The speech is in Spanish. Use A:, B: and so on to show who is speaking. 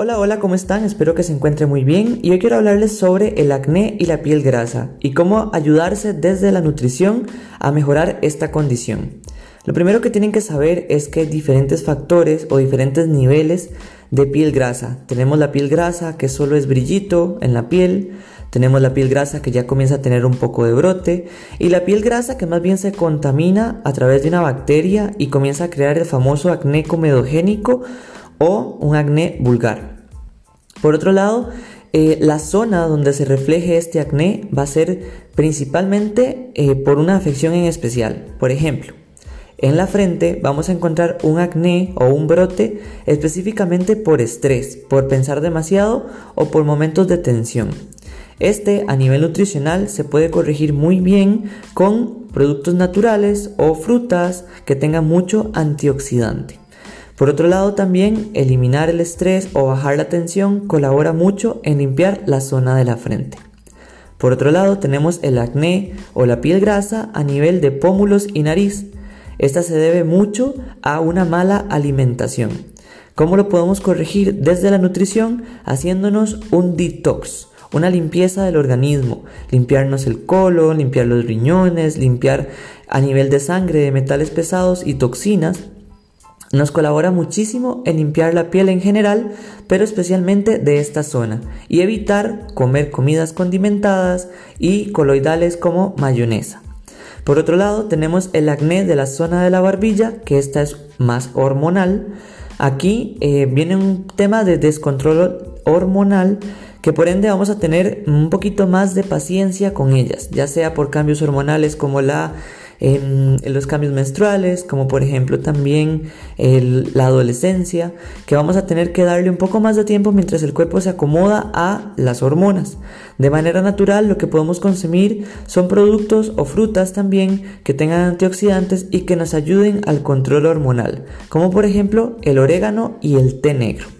A: Hola, hola, ¿cómo están? Espero que se encuentren muy bien y hoy quiero hablarles sobre el acné y la piel grasa y cómo ayudarse desde la nutrición a mejorar esta condición. Lo primero que tienen que saber es que hay diferentes factores o diferentes niveles de piel grasa. Tenemos la piel grasa que solo es brillito en la piel, tenemos la piel grasa que ya comienza a tener un poco de brote y la piel grasa que más bien se contamina a través de una bacteria y comienza a crear el famoso acné comedogénico o un acné vulgar. Por otro lado, eh, la zona donde se refleje este acné va a ser principalmente eh, por una afección en especial. Por ejemplo, en la frente vamos a encontrar un acné o un brote específicamente por estrés, por pensar demasiado o por momentos de tensión. Este a nivel nutricional se puede corregir muy bien con productos naturales o frutas que tengan mucho antioxidante. Por otro lado también eliminar el estrés o bajar la tensión colabora mucho en limpiar la zona de la frente. Por otro lado tenemos el acné o la piel grasa a nivel de pómulos y nariz. Esta se debe mucho a una mala alimentación. ¿Cómo lo podemos corregir desde la nutrición? Haciéndonos un detox, una limpieza del organismo, limpiarnos el colon, limpiar los riñones, limpiar a nivel de sangre de metales pesados y toxinas nos colabora muchísimo en limpiar la piel en general, pero especialmente de esta zona, y evitar comer comidas condimentadas y coloidales como mayonesa. Por otro lado, tenemos el acné de la zona de la barbilla, que esta es más hormonal. Aquí eh, viene un tema de descontrol hormonal que por ende vamos a tener un poquito más de paciencia con ellas, ya sea por cambios hormonales como la en, los cambios menstruales, como por ejemplo también la adolescencia, que vamos a tener que darle un poco más de tiempo mientras el cuerpo se acomoda a las hormonas. De manera natural lo que podemos consumir son productos o frutas también que tengan antioxidantes y que nos ayuden al control hormonal, como por ejemplo el orégano y el té negro.